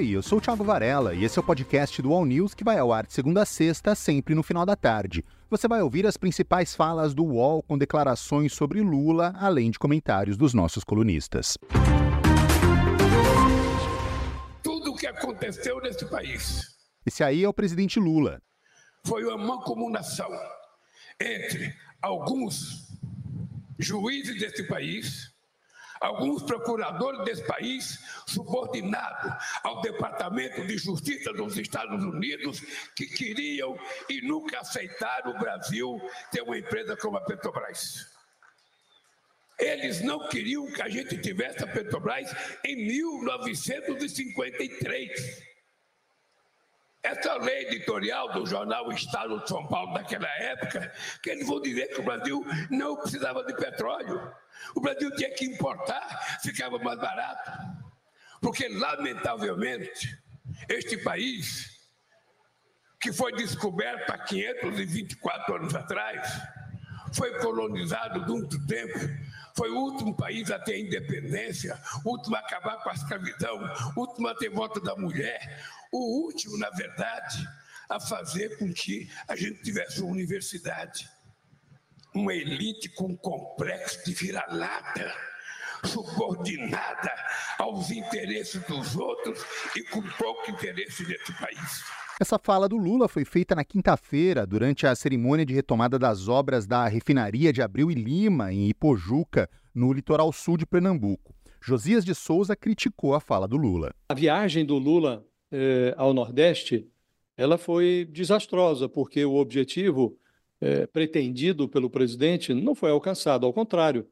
Oi, eu sou o Thiago Varela e esse é o podcast do All News que vai ao ar de segunda a sexta, sempre no final da tarde. Você vai ouvir as principais falas do UOL com declarações sobre Lula, além de comentários dos nossos colunistas. Tudo o que aconteceu nesse país. Esse aí é o presidente Lula. Foi uma mancomunação entre alguns juízes desse país alguns procuradores desse país, subordinados ao Departamento de Justiça dos Estados Unidos, que queriam e nunca aceitaram o Brasil ter uma empresa como a Petrobras. Eles não queriam que a gente tivesse a Petrobras em 1953. Essa lei editorial do jornal Estado de São Paulo daquela época, que eles vão dizer que o Brasil não precisava de petróleo. O Brasil tinha que importar, ficava mais barato. Porque, lamentavelmente, este país, que foi descoberto há 524 anos atrás, foi colonizado muito tempo, foi o último país a ter independência, o último a acabar com a escravidão, o último a ter voto da mulher, o último, na verdade, a fazer com que a gente tivesse uma universidade, uma elite com complexo de vira-lata, subordinada aos interesses dos outros e com pouco interesse nesse país. Essa fala do Lula foi feita na quinta-feira, durante a cerimônia de retomada das obras da refinaria de Abril e Lima, em Ipojuca, no litoral sul de Pernambuco. Josias de Souza criticou a fala do Lula. A viagem do Lula eh, ao Nordeste, ela foi desastrosa, porque o objetivo eh, pretendido pelo presidente não foi alcançado, ao contrário,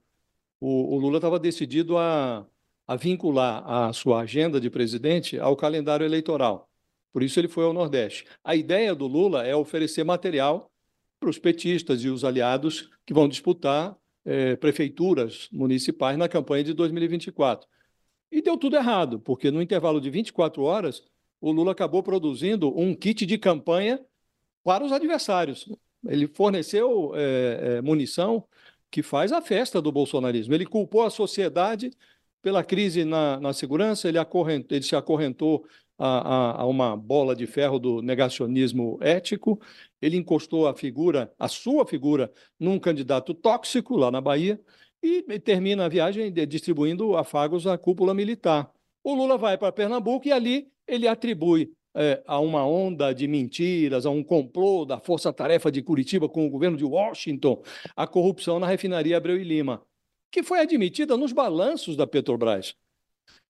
o, o Lula estava decidido a, a vincular a sua agenda de presidente ao calendário eleitoral. Por isso ele foi ao Nordeste. A ideia do Lula é oferecer material para os petistas e os aliados que vão disputar eh, prefeituras municipais na campanha de 2024. E deu tudo errado, porque no intervalo de 24 horas, o Lula acabou produzindo um kit de campanha para os adversários. Ele forneceu é, é, munição que faz a festa do bolsonarismo. Ele culpou a sociedade pela crise na, na segurança, ele, ele se acorrentou a, a, a, uma bola de ferro do negacionismo ético, ele encostou a figura, a sua figura, num candidato tóxico lá na Bahia e, e termina a viagem distribuindo afagos à cúpula militar. O Lula vai para Pernambuco e ali ele atribui é, a uma onda de mentiras, a um complô da Força-Tarefa de Curitiba com o governo de Washington, a corrupção na refinaria Abreu e Lima, que foi admitida nos balanços da Petrobras.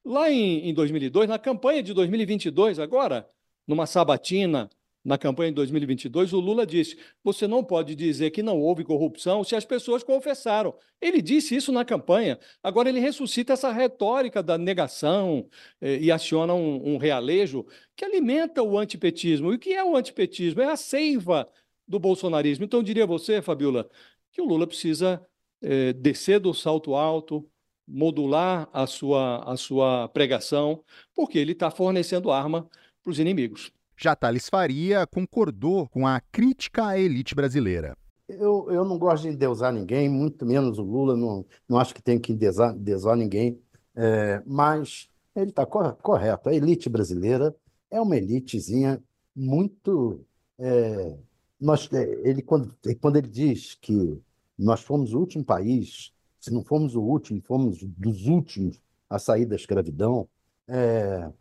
Lá em, em 2002, na campanha de 2022, agora, numa sabatina na campanha de 2022, o Lula disse: você não pode dizer que não houve corrupção se as pessoas confessaram. Ele disse isso na campanha. Agora ele ressuscita essa retórica da negação eh, e aciona um, um realejo que alimenta o antipetismo. E o que é o antipetismo? É a seiva do bolsonarismo. Então, diria você, Fabiola, que o Lula precisa eh, descer do salto alto, modular a sua, a sua pregação, porque ele está fornecendo arma para os inimigos. Já Thales Faria concordou com a crítica à elite brasileira. Eu, eu não gosto de endeusar ninguém, muito menos o Lula, não, não acho que tem que endeusar, endeusar ninguém, é, mas ele está correto. A elite brasileira é uma elitezinha muito. É, nós, é, ele, quando, quando ele diz que nós fomos o último país, se não fomos o último, fomos dos últimos a sair da escravidão, é,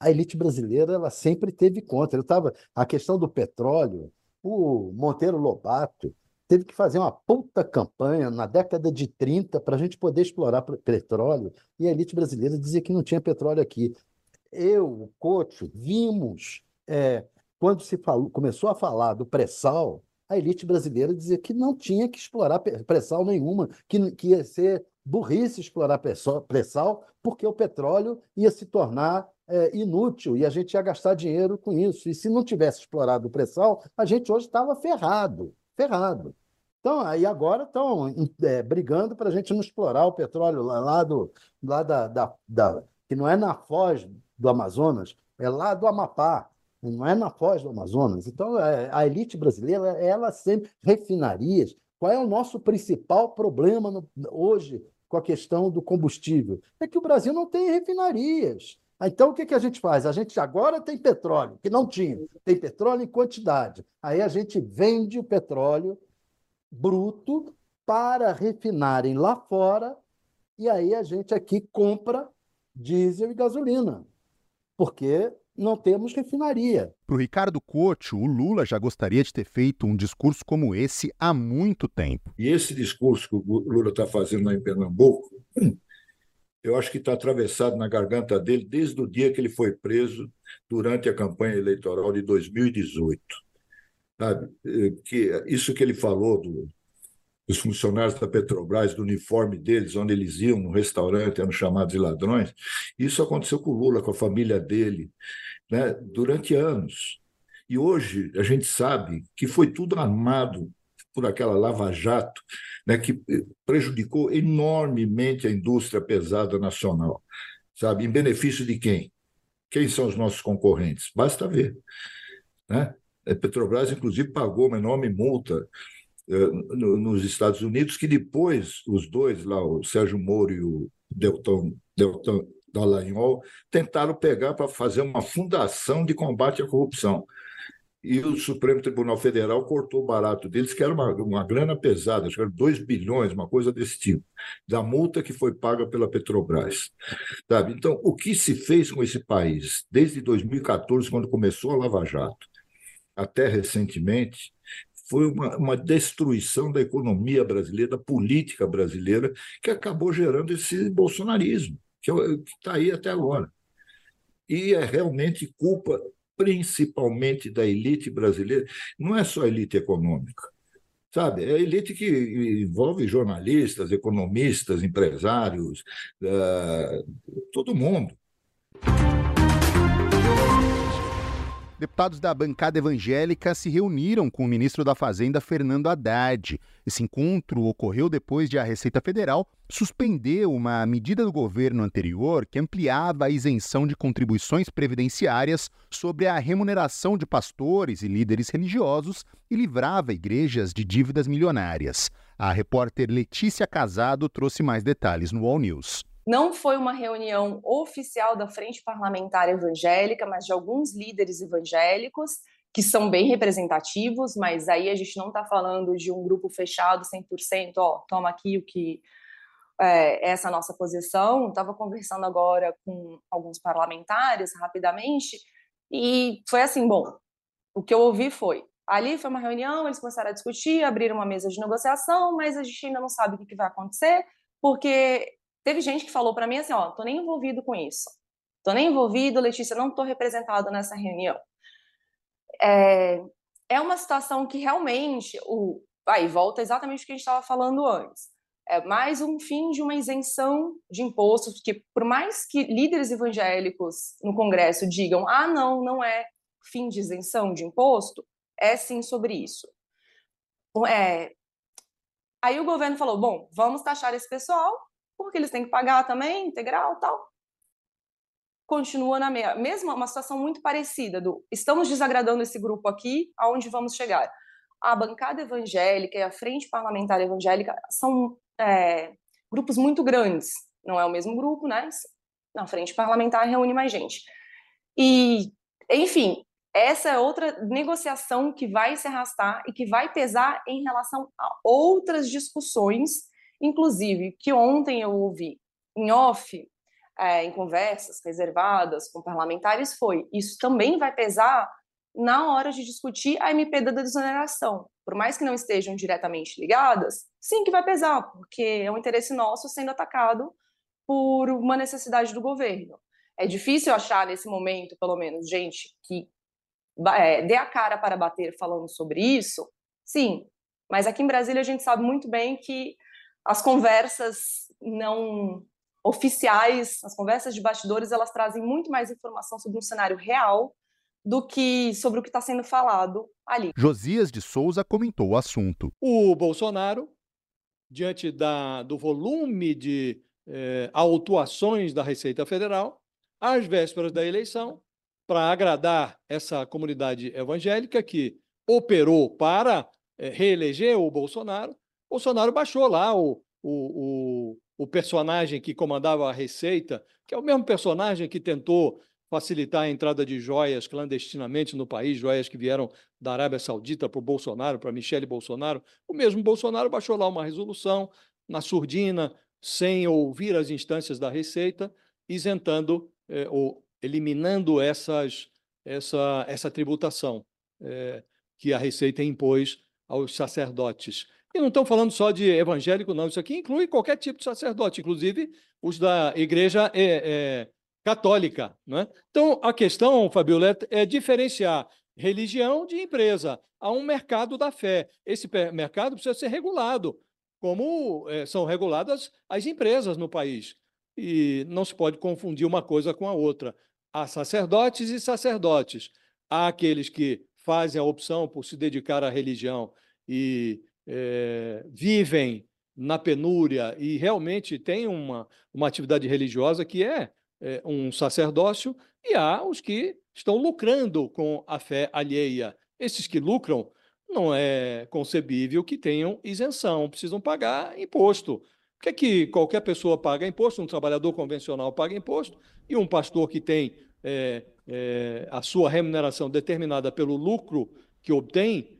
a elite brasileira ela sempre teve contra. Eu tava, a questão do petróleo, o Monteiro Lobato teve que fazer uma puta campanha na década de 30 para a gente poder explorar petróleo, e a elite brasileira dizia que não tinha petróleo aqui. Eu, o Cocho, vimos, é, quando se falou, começou a falar do pré-sal, a elite brasileira dizia que não tinha que explorar pré-sal nenhuma, que, que ia ser burrice explorar pré-sal, porque o petróleo ia se tornar é, inútil e a gente ia gastar dinheiro com isso. E se não tivesse explorado o pré-sal, a gente hoje estava ferrado, ferrado. Então, aí agora estão é, brigando para a gente não explorar o petróleo lá, lá do, lá da, da, da, que não é na foz do Amazonas, é lá do Amapá, não é na foz do Amazonas. Então, é, a elite brasileira, ela sempre refinarias. Qual é o nosso principal problema no, hoje com a questão do combustível? É que o Brasil não tem refinarias. Então, o que, que a gente faz? A gente agora tem petróleo, que não tinha. Tem petróleo em quantidade. Aí a gente vende o petróleo bruto para refinarem lá fora, e aí a gente aqui compra diesel e gasolina, porque não temos refinaria. Para o Ricardo Couto, o Lula já gostaria de ter feito um discurso como esse há muito tempo. E esse discurso que o Lula está fazendo lá em Pernambuco, eu acho que está atravessado na garganta dele desde o dia que ele foi preso durante a campanha eleitoral de 2018. Sabe? Eh, que isso que ele falou do, dos funcionários da Petrobras, do uniforme deles, onde eles iam no restaurante, eram chamados de ladrões. Isso aconteceu com o Lula, com a família dele, né, durante anos. E hoje a gente sabe que foi tudo armado por aquela Lava Jato, né, que prejudicou enormemente a indústria pesada nacional. Sabe? Em benefício de quem? Quem são os nossos concorrentes? Basta ver. Né? A Petrobras, inclusive, pagou uma enorme multa eh, nos Estados Unidos, que depois os dois lá, o Sérgio Moro e o Deltan, Deltan Dallagnol, tentaram pegar para fazer uma fundação de combate à corrupção. E o Supremo Tribunal Federal cortou o barato deles, que era uma, uma grana pesada, acho que era 2 bilhões, uma coisa desse tipo, da multa que foi paga pela Petrobras. Sabe? Então, o que se fez com esse país, desde 2014, quando começou a Lava Jato, até recentemente, foi uma, uma destruição da economia brasileira, da política brasileira, que acabou gerando esse bolsonarismo, que é está aí até agora. E é realmente culpa principalmente da elite brasileira, não é só elite econômica, sabe? É a elite que envolve jornalistas, economistas, empresários, uh, todo mundo. Deputados da bancada evangélica se reuniram com o ministro da Fazenda, Fernando Haddad. Esse encontro ocorreu depois de a Receita Federal suspender uma medida do governo anterior que ampliava a isenção de contribuições previdenciárias sobre a remuneração de pastores e líderes religiosos e livrava igrejas de dívidas milionárias. A repórter Letícia Casado trouxe mais detalhes no All News. Não foi uma reunião oficial da Frente Parlamentar Evangélica, mas de alguns líderes evangélicos que são bem representativos, mas aí a gente não está falando de um grupo fechado 100%, ó, toma aqui o que é, essa é a nossa posição. Estava conversando agora com alguns parlamentares rapidamente e foi assim, bom, o que eu ouvi foi, ali foi uma reunião, eles começaram a discutir, abriram uma mesa de negociação, mas a gente ainda não sabe o que vai acontecer, porque Teve gente que falou para mim assim, ó, tô nem envolvido com isso. Tô nem envolvido, Letícia, não tô representado nessa reunião. É, é uma situação que realmente, o, aí volta exatamente o que a gente estava falando antes. É mais um fim de uma isenção de impostos, porque por mais que líderes evangélicos no Congresso digam, ah, não, não é fim de isenção de imposto, é sim sobre isso. É, aí o governo falou, bom, vamos taxar esse pessoal, porque eles têm que pagar também, integral tal. Continua na mesma, uma situação muito parecida do estamos desagradando esse grupo aqui, aonde vamos chegar? A bancada evangélica e a frente parlamentar evangélica são é, grupos muito grandes, não é o mesmo grupo, né? Na frente parlamentar reúne mais gente. E, enfim, essa é outra negociação que vai se arrastar e que vai pesar em relação a outras discussões Inclusive, que ontem eu ouvi em off, é, em conversas reservadas com parlamentares, foi: isso também vai pesar na hora de discutir a MP da desoneração. Por mais que não estejam diretamente ligadas, sim que vai pesar, porque é um interesse nosso sendo atacado por uma necessidade do governo. É difícil achar nesse momento, pelo menos, gente que é, dê a cara para bater falando sobre isso, sim. Mas aqui em Brasília a gente sabe muito bem que as conversas não oficiais, as conversas de bastidores, elas trazem muito mais informação sobre um cenário real do que sobre o que está sendo falado ali. Josias de Souza comentou o assunto. O Bolsonaro, diante da, do volume de eh, autuações da Receita Federal, às vésperas da eleição, para agradar essa comunidade evangélica que operou para eh, reeleger o Bolsonaro, Bolsonaro baixou lá o, o, o, o personagem que comandava a Receita, que é o mesmo personagem que tentou facilitar a entrada de joias clandestinamente no país, joias que vieram da Arábia Saudita para o Bolsonaro, para Michele Bolsonaro. O mesmo Bolsonaro baixou lá uma resolução na surdina, sem ouvir as instâncias da Receita, isentando eh, ou eliminando essas, essa, essa tributação eh, que a Receita impôs aos sacerdotes. E não estão falando só de evangélico, não. Isso aqui inclui qualquer tipo de sacerdote, inclusive os da igreja é, é, católica. Né? Então, a questão, Fabiola, é diferenciar religião de empresa. Há um mercado da fé. Esse mercado precisa ser regulado, como é, são reguladas as empresas no país. E não se pode confundir uma coisa com a outra. Há sacerdotes e sacerdotes. Há aqueles que fazem a opção por se dedicar à religião e é, vivem na penúria e realmente têm uma, uma atividade religiosa que é é, um sacerdócio, e há os que estão lucrando com a fé alheia. Esses que lucram, não é concebível que tenham isenção, precisam pagar imposto. Por que, é que qualquer pessoa paga imposto? Um trabalhador convencional paga imposto, e um pastor que tem é, é, a sua remuneração determinada pelo lucro que obtém,